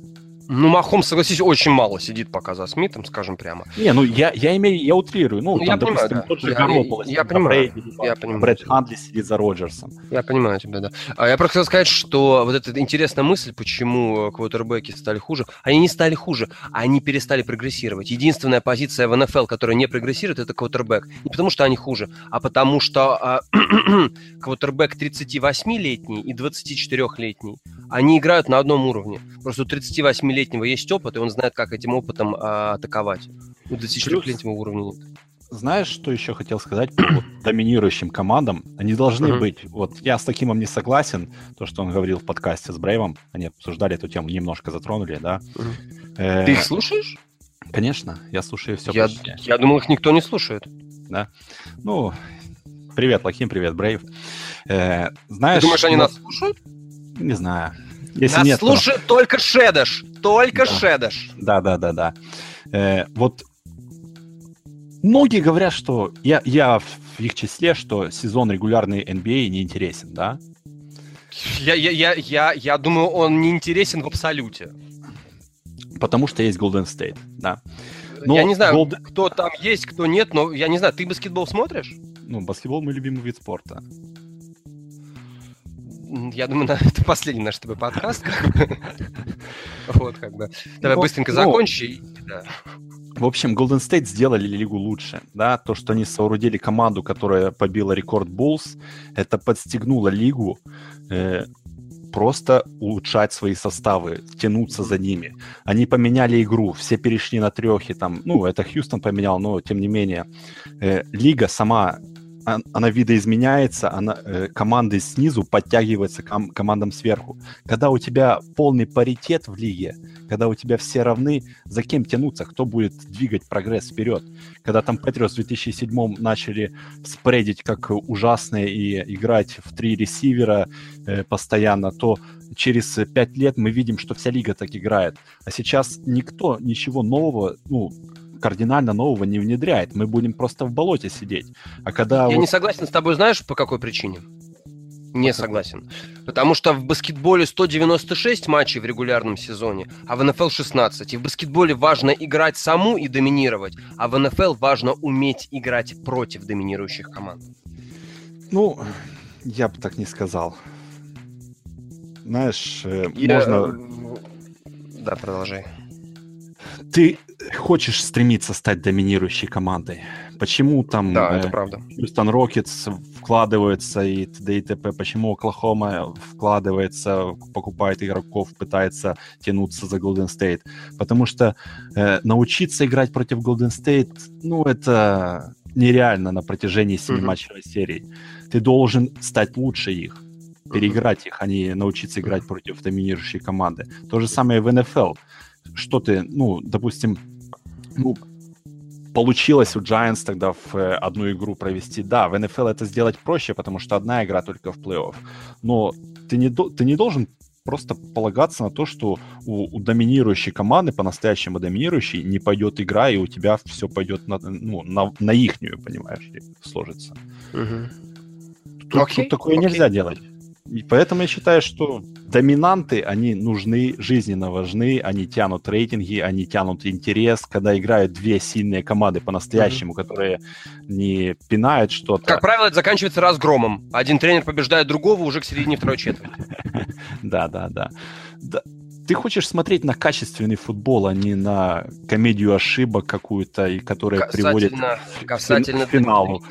Ну, Махом, согласись, очень мало сидит пока за Смитом, скажем прямо. Не, ну я, я имею, я утрирую. Ну, ну там, я допустим, понимаю, да. тот же я, Гарополо, я, я понимаю, Брейди, я понимаю. Брэд Хандли сидит за Роджерсом. Я понимаю тебя, да. А я просто хотел сказать, что вот эта интересная мысль, почему квотербеки стали хуже, они не стали хуже, они перестали прогрессировать. Единственная позиция в НФЛ, которая не прогрессирует, это квотербек. Не потому что они хуже, а потому что а, квотербек 38-летний и 24-летний, они играют на одном уровне. Просто у 38 летнего есть опыт, и он знает, как этим опытом а, атаковать. У 24-летнего уровня нет. Знаешь, что еще хотел сказать по вот, доминирующим командам? Они должны uh-huh. быть. Вот я с таким не согласен, то, что он говорил в подкасте с Брейвом. Они обсуждали эту тему, немножко затронули, да. Uh-huh. Э- Ты их слушаешь? Конечно, я слушаю все я, почти. Я думал, их никто не слушает. Да. Ну, привет, Лохим, привет, Брейв. Э, знаешь, Ты думаешь, они нас слушают? Не знаю. Если Нас нет, слушает то... только Шедаш. Только да. Шедаш. Да, да, да, да. Э, вот многие говорят, что я, я в их числе, что сезон регулярный NBA не интересен, да? Я, я, я, я, я думаю, он не интересен в абсолюте. Потому что есть Golden State, да. Но я не знаю, Gold... кто там есть, кто нет, но я не знаю, ты баскетбол смотришь? Ну, баскетбол мой любимый вид спорта я думаю, это последний наш с тобой подкаст. Вот, как бы. Давай ну, быстренько ну, закончи. В общем, Golden State сделали лигу лучше. Да? То, что они соорудили команду, которая побила рекорд Bulls, это подстегнуло лигу э, просто улучшать свои составы, тянуться за ними. Они поменяли игру, все перешли на трехи, там, ну, это Хьюстон поменял, но тем не менее. Э, лига сама она видоизменяется, она, э, команды снизу подтягиваются к ком, командам сверху. Когда у тебя полный паритет в лиге, когда у тебя все равны, за кем тянуться, кто будет двигать прогресс вперед. Когда там Патриос в 2007 начали спредить как ужасные и играть в три ресивера э, постоянно, то через пять лет мы видим, что вся лига так играет. А сейчас никто ничего нового, ну, кардинально нового не внедряет. Мы будем просто в болоте сидеть. А когда Я вот... не согласен с тобой, знаешь, по какой причине? Не согласен. Потому что в баскетболе 196 матчей в регулярном сезоне, а в НФЛ 16. И в баскетболе важно играть саму и доминировать, а в НФЛ важно уметь играть против доминирующих команд. Ну, я бы так не сказал. Знаешь, э, я... можно... Да, продолжай. Ты хочешь стремиться стать доминирующей командой. Почему там да, э, это правда. Хьюстон Рокетс вкладывается и т.д. и т.п. Почему Оклахома вкладывается, покупает игроков, пытается тянуться за Golden State? Потому что э, научиться играть против Golden State, ну, это нереально на протяжении семи mm-hmm. матчевой серии. Ты должен стать лучше их переиграть их, а не научиться играть против доминирующей команды. То же самое в НФЛ. Что ты, ну, допустим, ну, получилось у Giants тогда в э, одну игру провести. Да, в NFL это сделать проще, потому что одна игра только в плей-офф. Но ты не, ты не должен просто полагаться на то, что у, у доминирующей команды, по-настоящему доминирующей, не пойдет игра, и у тебя все пойдет на, ну, на, на ихнюю, понимаешь, сложится. Угу. Тут, окей, тут такое окей. нельзя делать. И поэтому я считаю, что доминанты, они нужны, жизненно важны, они тянут рейтинги, они тянут интерес, когда играют две сильные команды по-настоящему, mm-hmm. которые не пинают что-то. Как правило, это заканчивается разгромом. Один тренер побеждает другого уже к середине второй четверти. Да, да, да ты хочешь смотреть на качественный футбол, а не на комедию ошибок какую-то, и которая касательно, приводит касательно к финалу.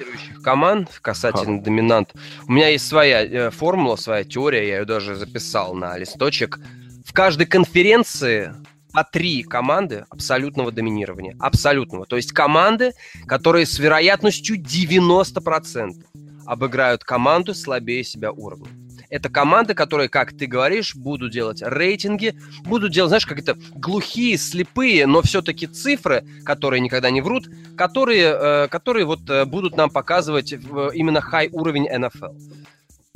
команд, касательно а. доминант. У меня есть своя э, формула, своя теория, я ее даже записал на листочек. В каждой конференции по три команды абсолютного доминирования. Абсолютного. То есть команды, которые с вероятностью 90% обыграют команду слабее себя уровня. Это команды, которые, как ты говоришь, будут делать рейтинги, будут делать, знаешь, как это глухие, слепые, но все-таки цифры, которые никогда не врут, которые, э, которые вот э, будут нам показывать именно хай уровень NFL.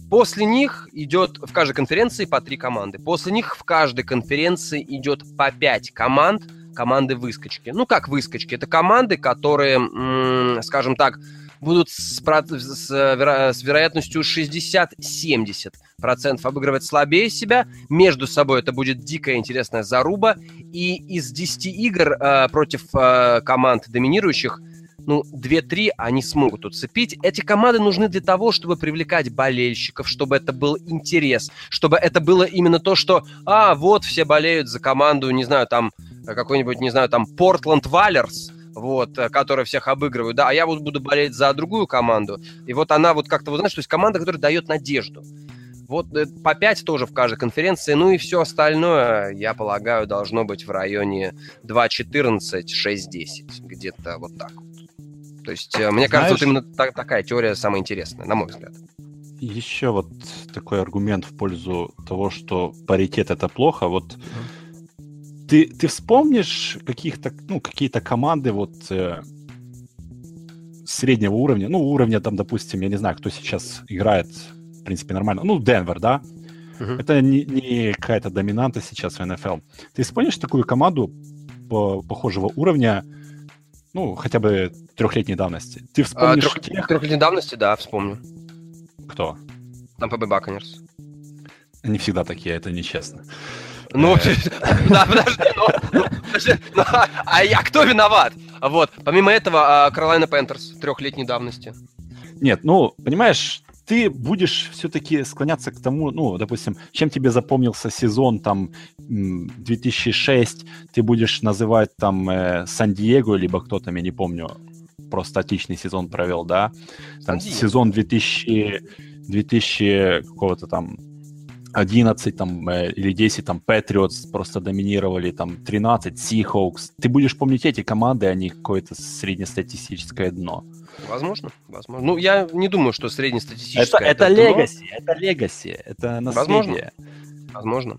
После них идет в каждой конференции по три команды. После них в каждой конференции идет по пять команд, команды выскочки. Ну, как выскочки? Это команды, которые, скажем так, будут с, с, с вероятностью 60-70% обыгрывать слабее себя. Между собой это будет дикая интересная заруба. И из 10 игр э, против э, команд доминирующих ну, 2-3 они смогут уцепить. Эти команды нужны для того, чтобы привлекать болельщиков, чтобы это был интерес, чтобы это было именно то, что, а, вот все болеют за команду, не знаю, там, какой-нибудь, не знаю, там, Портленд Валерс, вот, э, которые всех обыгрывают, да, а я вот буду болеть за другую команду. И вот она вот как-то, вот знаешь, то есть команда, которая дает надежду. Вот э, по 5 тоже в каждой конференции, ну и все остальное, я полагаю, должно быть в районе 2.14, 6.10, где-то вот так вот. То есть, э, мне Знаешь, кажется, вот именно та- такая теория самая интересная, на мой взгляд. Еще вот такой аргумент в пользу того, что паритет это плохо. Вот mm-hmm ты, ты вспомнишь каких-то, ну, какие-то команды вот э, среднего уровня, ну, уровня там, допустим, я не знаю, кто сейчас играет, в принципе, нормально, ну, Денвер, да? Uh-huh. Это не, не какая-то доминанта сейчас в НФЛ. Ты вспомнишь такую команду по, похожего уровня, ну, хотя бы трехлетней давности? Ты вспомнишь а, трех, тех... Трехлетней давности, да, вспомню. Кто? Там ПБ Баконерс. Они всегда такие, это нечестно. Ну, да, подожди, ну, ну а я кто виноват? Вот, помимо этого, Каролайна Пентерс трехлетней давности. Нет, ну, понимаешь, ты будешь все-таки склоняться к тому, ну, допустим, чем тебе запомнился сезон там 2006, ты будешь называть там э, Сан-Диего, либо кто там, я не помню, просто отличный сезон провел, да? Там сезон 2000, 2000 какого-то там 11 там, э, или 10 там Patriots просто доминировали, там 13 Seahawks. Ты будешь помнить эти команды, а не какое-то среднестатистическое дно. Возможно, возможно. Ну, я не думаю, что среднестатистическое это, это, это легаси, это легаси, это наследие. Возможно. Возможно.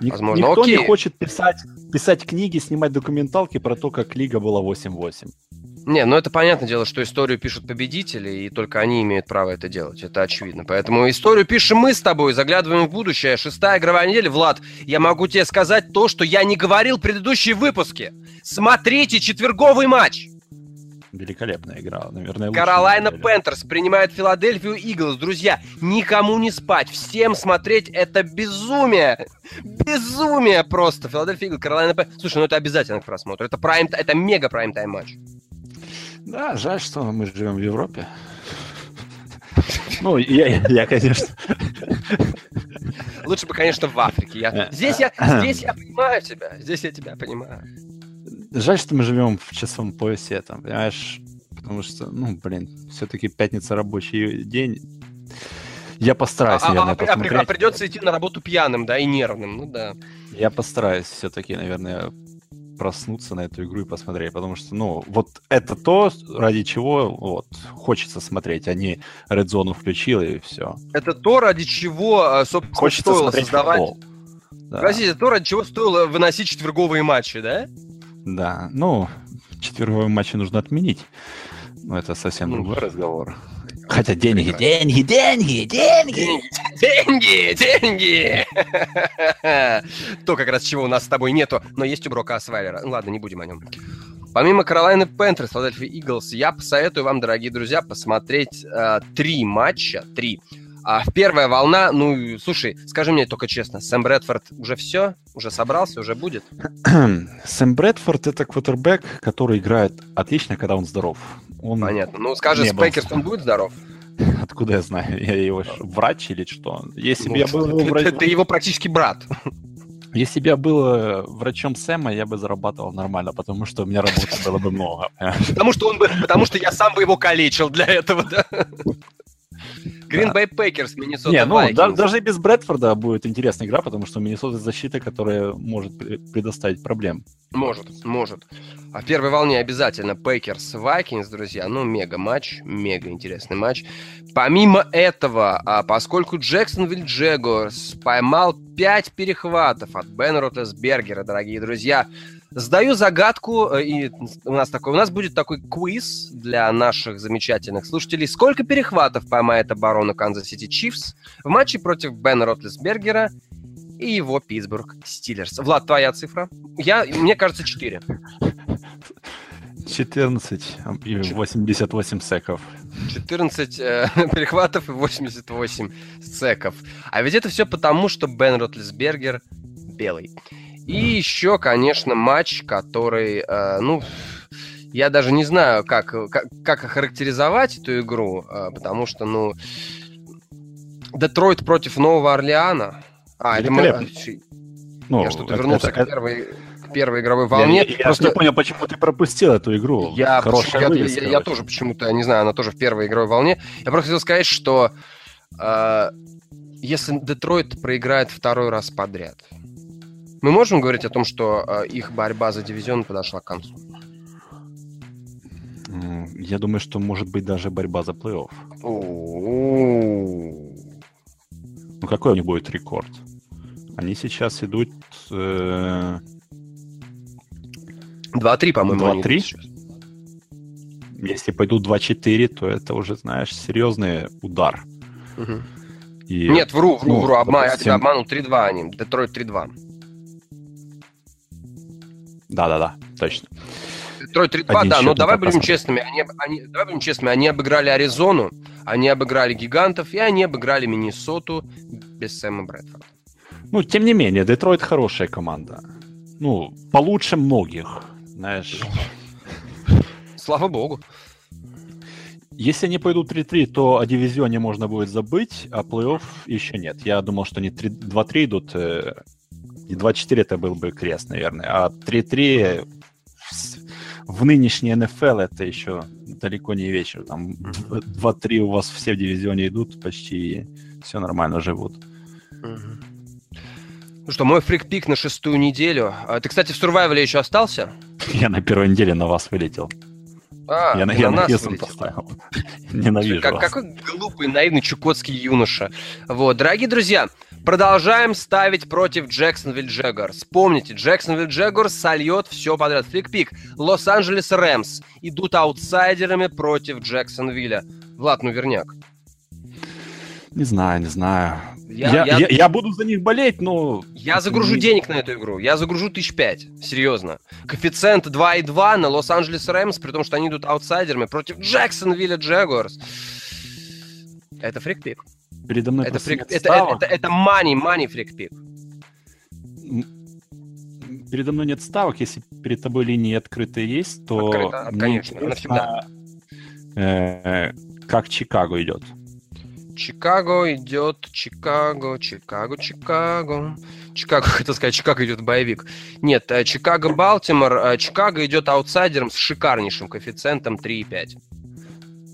Ник- Возможно. Никто Окей. не хочет писать, писать книги, снимать документалки про то, как лига была 8-8. Не, ну это понятное дело, что историю пишут победители, и только они имеют право это делать. Это очевидно. Поэтому историю пишем мы с тобой, заглядываем в будущее. Шестая игровая неделя. Влад, я могу тебе сказать то, что я не говорил в предыдущие выпуске. Смотрите четверговый матч. Великолепная игра, наверное. Каролайна Пентерс принимает Филадельфию Eagles. Друзья, никому не спать, всем смотреть это безумие. Безумие просто. Филадельфия Eagles, Carolina Panthers. Слушай, ну это обязательно к просмотру. Это, прайм, это мега прайм-тайм матч. Да, жаль, что мы живем в Европе. Ну, я, я, конечно... Лучше бы, конечно, в Африке. Я... Э, здесь, я, здесь я понимаю тебя. Здесь я тебя понимаю. Жаль, что мы живем в часовом поясе, там, понимаешь? Потому что, ну, блин, все-таки пятница рабочий день. Я постараюсь, а, а наверное, а, посмотреть. А, а придется идти на работу пьяным, да, и нервным, ну да. Я постараюсь все-таки, наверное, проснуться на эту игру и посмотреть, потому что, ну, вот это то, ради чего вот хочется смотреть, а не Red Zone включил и все. Это то, ради чего, а, собственно, хочется стоило создавать... Футбол. Да. Простите, то, ради чего стоило выносить четверговые матчи, да? Да, ну, четверговые матчи нужно отменить. Но это совсем ну, другой разговор. Хотя деньги, деньги, деньги, деньги, деньги, деньги. То как раз чего у нас с тобой нету, но есть у Брока Асвайлера. Ну ладно, не будем о нем. Помимо Каролайны Пентерс, Филадельфия Иглс, я посоветую вам, дорогие друзья, посмотреть э, три матча, три. А первая волна, ну, слушай, скажи мне только честно, Сэм Брэдфорд уже все? Уже собрался, уже будет? Сэм Брэдфорд — это квотербек, который играет отлично, когда он здоров. Он Понятно. Ну, скажи, с Пейкерс он будет здоров? Откуда я знаю? Я его врач или что? Если ну, бы я был его врач... ты, ты его практически брат. Если бы я был э, врачом Сэма, я бы зарабатывал нормально, потому что у меня работы было бы много. Потому что он бы, потому что я сам бы его калечил для этого, да? Green Bay Packers, Миннесота Не, ну, да, даже без Брэдфорда будет интересная игра, потому что Миннесота защита, которая может предоставить проблем. Может, может. А в первой волне обязательно Packers Vikings, друзья. Ну, мега матч, мега интересный матч. Помимо этого, а поскольку Jacksonville Jaguars поймал 5 перехватов от Бен Ротлисбергера, дорогие друзья, Сдаю загадку, э, и у нас такой, у нас будет такой квиз для наших замечательных слушателей. Сколько перехватов поймает оборону Kansas City Chiefs в матче против Бена Ротлесбергера и его Питтсбург Стиллерс? Влад, твоя цифра? Я, мне кажется, 4. 14 и 88 секов. 14 э, перехватов и 88 секов. А ведь это все потому, что Бен Ротлесбергер белый. И еще, конечно, матч, который, э, ну, я даже не знаю, как, как, как охарактеризовать эту игру, э, потому что, ну, Детройт против Нового Орлеана. А, это мы... Ну, я что-то вернулся это, к первой первой игровой волне. Я, я просто не понял, почему ты пропустил эту игру. Я, Хорошая я, вывеска, я, я тоже почему-то, не знаю, она тоже в первой игровой волне. Я просто хотел сказать, что э, если Детройт проиграет второй раз подряд, мы можем говорить о том, что э, их борьба за дивизион подошла к концу? Я думаю, что может быть даже борьба за плей-офф. Ну какой у них будет рекорд? Они сейчас идут... Э... 2-3, по-моему. 2-3? Если пойдут 2-4, то это уже, знаешь, серьезный удар. Угу. И, Нет, вру, вру, ну, вру, обма... допустим... я тебя обманул, 3-2 они, Детройт 3-2. Да-да-да, точно. Детройт 3-2, да, но давай будем честными. Они, они, давай будем честными. Они обыграли Аризону, они обыграли Гигантов, и они обыграли Миннесоту без Сэма Брэдфорда. Ну, тем не менее, Детройт хорошая команда. Ну, получше многих, знаешь. Слава богу. Если они пойдут 3-3, то о дивизионе можно будет забыть, а плей-офф еще нет. Я думал, что они 2-3 идут, э, и 2-4 это был бы крест, наверное. А 3-3 в нынешней НФЛ это еще далеко не вечер. Там 2-3 у вас все в дивизионе идут, почти все нормально живут. Ну что, мой фрик-пик на шестую неделю. А ты, кстати, в Сурвайвале еще остался? Я на первой неделе на вас вылетел. А, я, на, я на поставил. Ненавижу как, вас. Какой глупый, наивный чукотский юноша. Вот, дорогие друзья, продолжаем ставить против Джексонвилл Джеггерс. Помните, Джексонвилл Джеггерс сольет все подряд. Флик-пик. Лос-Анджелес Рэмс идут аутсайдерами против Джексонвилля. Влад, ну верняк. Не знаю, не знаю. Я, я, я, я буду за них болеть, но... Я загружу не... денег на эту игру. Я загружу тысяч пять. Серьезно. Коэффициент 2,2 на Лос-Анджелес Рэмс, при том, что они идут аутсайдерами против Джексонвилля Джегуарс. Это фрикпик. Передо мной это, фрик... это, это, это, это money, money фрикпик. Передо мной нет ставок. Если перед тобой линии открытые есть, то... Открыто, конечно, она всегда. Э, как Чикаго идет. Чикаго идет, Чикаго, Чикаго, Чикаго. Чикаго, хотел сказать, Чикаго идет боевик. Нет, э, Чикаго, Балтимор. Э, Чикаго идет аутсайдером с шикарнейшим коэффициентом 3,5.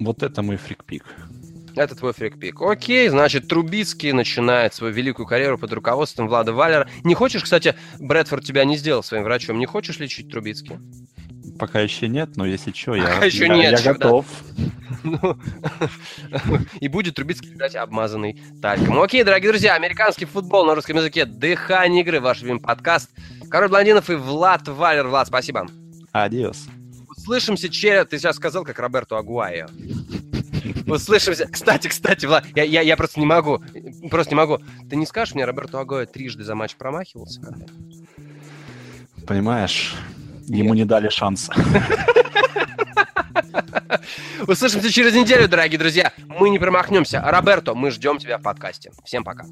Вот это мой фрикпик. Это твой фрикпик. Окей, значит, Трубицкий начинает свою великую карьеру под руководством Влада Валера. Не хочешь, кстати, Брэдфорд тебя не сделал своим врачом, не хочешь лечить Трубицкий? Пока еще нет, но если что, я, Пока еще я, нет, я готов. Ну, и будет Трубицкий, кстати, обмазанный тальком. Окей, дорогие друзья, американский футбол на русском языке. Дыхание игры, ваш любимый подкаст. Король Блондинов и Влад Валер. Влад, спасибо. Адиос. Услышимся через... Ты сейчас сказал, как Роберто Агуайо. Услышимся. Кстати, кстати, Влад, я, я, я просто не могу. Просто не могу. Ты не скажешь мне, Роберто Агуайо трижды за матч промахивался? Понимаешь, Ему не дали шанса. Услышимся через неделю, дорогие друзья. Мы не промахнемся. Роберто, мы ждем тебя в подкасте. Всем пока.